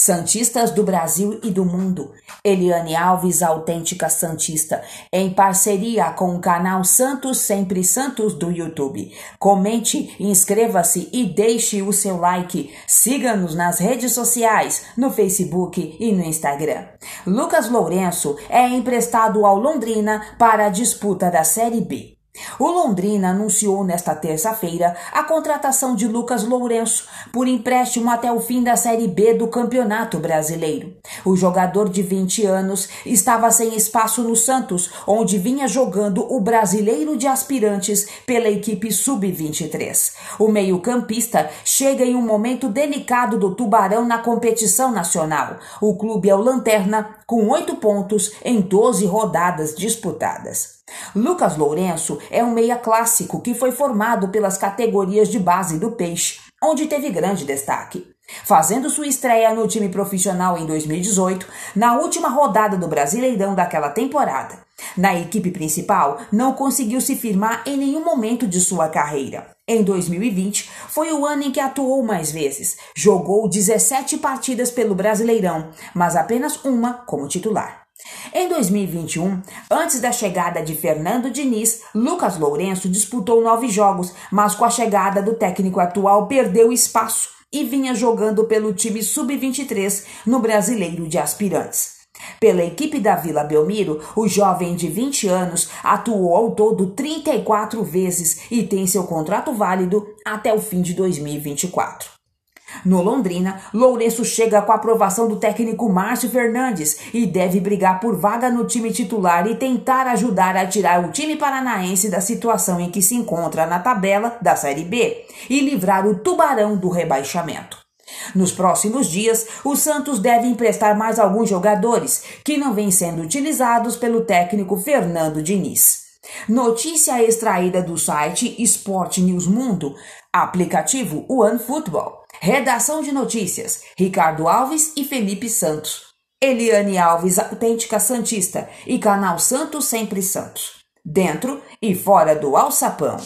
Santistas do Brasil e do mundo, Eliane Alves, autêntica Santista, em parceria com o canal Santos Sempre Santos do YouTube. Comente, inscreva-se e deixe o seu like. Siga-nos nas redes sociais, no Facebook e no Instagram. Lucas Lourenço é emprestado ao Londrina para a disputa da Série B. O Londrina anunciou nesta terça-feira a contratação de Lucas Lourenço por empréstimo até o fim da Série B do Campeonato Brasileiro. O jogador de 20 anos estava sem espaço no Santos, onde vinha jogando o Brasileiro de Aspirantes pela equipe Sub-23. O meio-campista chega em um momento delicado do Tubarão na competição nacional. O clube é o Lanterna, com oito pontos em 12 rodadas disputadas. Lucas Lourenço é um meia clássico que foi formado pelas categorias de base do Peixe, onde teve grande destaque. Fazendo sua estreia no time profissional em 2018, na última rodada do Brasileirão daquela temporada. Na equipe principal, não conseguiu se firmar em nenhum momento de sua carreira. Em 2020, foi o ano em que atuou mais vezes. Jogou 17 partidas pelo Brasileirão, mas apenas uma como titular. Em 2021, antes da chegada de Fernando Diniz, Lucas Lourenço disputou nove jogos, mas com a chegada do técnico atual perdeu espaço e vinha jogando pelo time sub-23 no Brasileiro de Aspirantes. Pela equipe da Vila Belmiro, o jovem de 20 anos atuou ao todo 34 vezes e tem seu contrato válido até o fim de 2024. No Londrina, Lourenço chega com a aprovação do técnico Márcio Fernandes e deve brigar por vaga no time titular e tentar ajudar a tirar o time paranaense da situação em que se encontra na tabela da Série B e livrar o Tubarão do rebaixamento. Nos próximos dias, o Santos deve emprestar mais alguns jogadores que não vêm sendo utilizados pelo técnico Fernando Diniz. Notícia extraída do site Sport News Mundo, aplicativo OneFootball. Redação de notícias: Ricardo Alves e Felipe Santos. Eliane Alves, autêntica Santista, e canal Santos Sempre Santos. Dentro e fora do alçapão.